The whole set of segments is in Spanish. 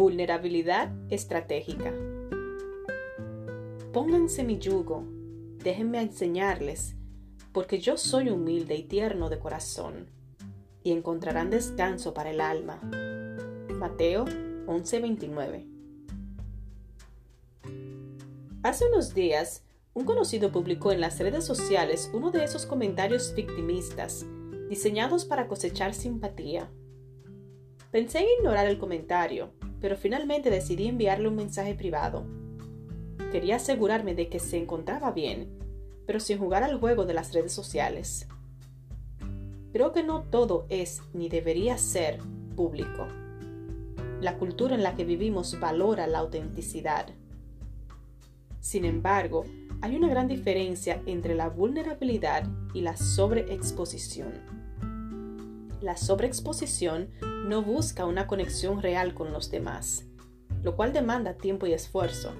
Vulnerabilidad estratégica. Pónganse mi yugo, déjenme enseñarles, porque yo soy humilde y tierno de corazón, y encontrarán descanso para el alma. Mateo 11:29. Hace unos días, un conocido publicó en las redes sociales uno de esos comentarios victimistas, diseñados para cosechar simpatía. Pensé en ignorar el comentario, pero finalmente decidí enviarle un mensaje privado. Quería asegurarme de que se encontraba bien, pero sin jugar al juego de las redes sociales. Creo que no todo es ni debería ser público. La cultura en la que vivimos valora la autenticidad. Sin embargo, hay una gran diferencia entre la vulnerabilidad y la sobreexposición. La sobreexposición no busca una conexión real con los demás, lo cual demanda tiempo y esfuerzo,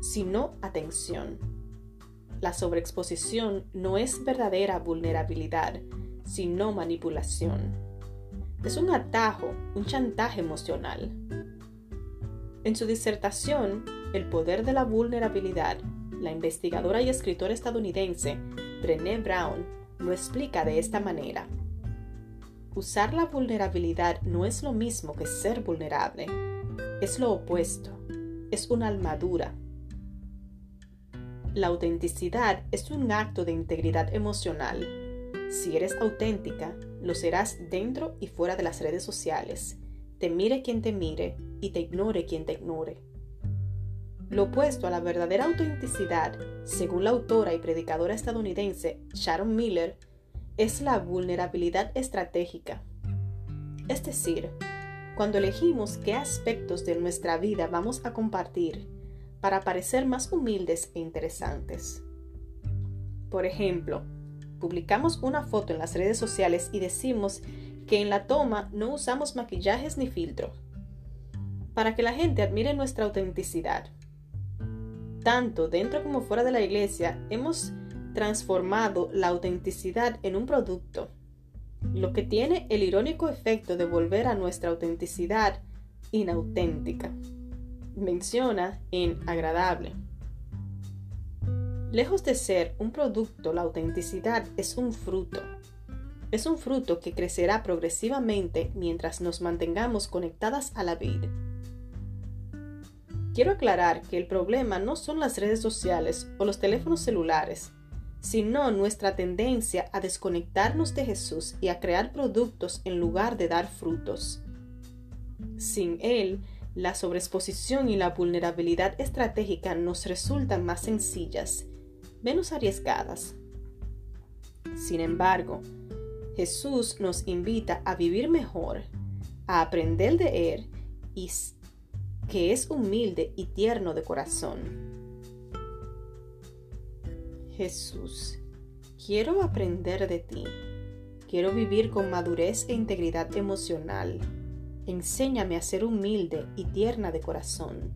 sino atención. La sobreexposición no es verdadera vulnerabilidad, sino manipulación. Es un atajo, un chantaje emocional. En su disertación, El poder de la vulnerabilidad, la investigadora y escritora estadounidense Brené Brown lo explica de esta manera. Usar la vulnerabilidad no es lo mismo que ser vulnerable. Es lo opuesto. Es una armadura. La autenticidad es un acto de integridad emocional. Si eres auténtica, lo serás dentro y fuera de las redes sociales. Te mire quien te mire y te ignore quien te ignore. Lo opuesto a la verdadera autenticidad, según la autora y predicadora estadounidense Sharon Miller, es la vulnerabilidad estratégica. Es decir, cuando elegimos qué aspectos de nuestra vida vamos a compartir para parecer más humildes e interesantes. Por ejemplo, publicamos una foto en las redes sociales y decimos que en la toma no usamos maquillajes ni filtros, para que la gente admire nuestra autenticidad. Tanto dentro como fuera de la iglesia hemos transformado la autenticidad en un producto, lo que tiene el irónico efecto de volver a nuestra autenticidad inauténtica. Menciona en agradable. Lejos de ser un producto, la autenticidad es un fruto. Es un fruto que crecerá progresivamente mientras nos mantengamos conectadas a la vida. Quiero aclarar que el problema no son las redes sociales o los teléfonos celulares, sino nuestra tendencia a desconectarnos de Jesús y a crear productos en lugar de dar frutos. Sin Él, la sobreexposición y la vulnerabilidad estratégica nos resultan más sencillas, menos arriesgadas. Sin embargo, Jesús nos invita a vivir mejor, a aprender de Él y que es humilde y tierno de corazón. Jesús, quiero aprender de ti. Quiero vivir con madurez e integridad emocional. Enséñame a ser humilde y tierna de corazón.